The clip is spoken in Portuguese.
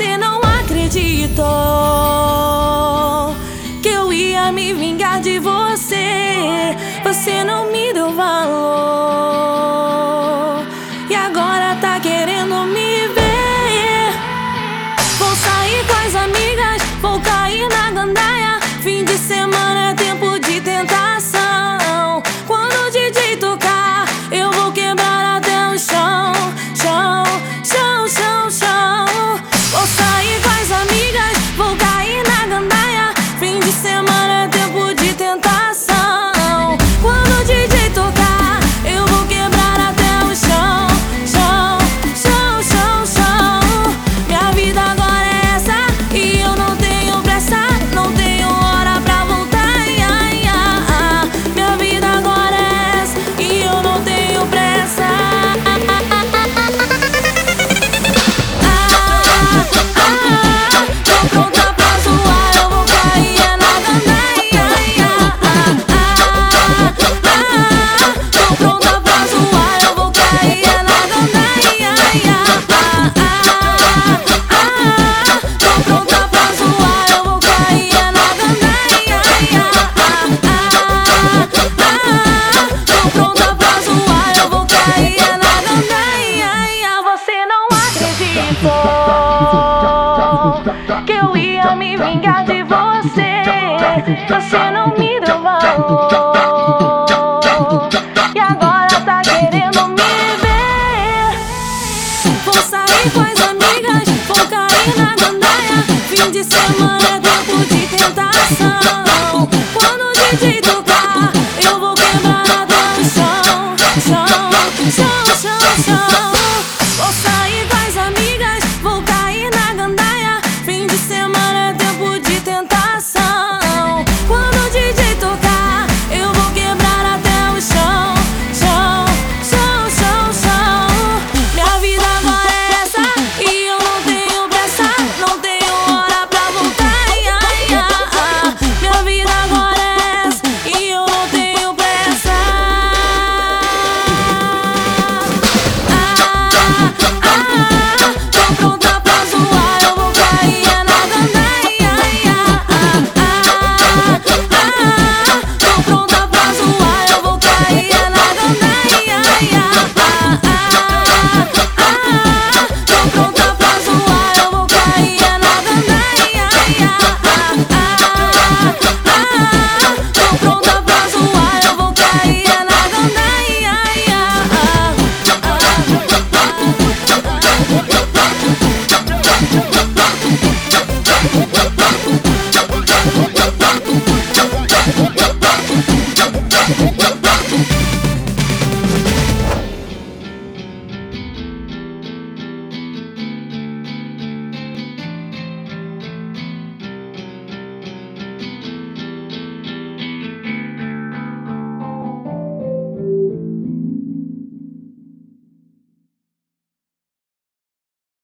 você não acreditou que eu ia me vingar de você. Você não me deu valor. falou que eu ia me vingar de você. Você não me deu valor. E agora tá querendo me ver. Vou sair com as amigas, vou cair na gandaia. Fim de semana é tempo de tentação. Quando o DJ tocar, eu vou.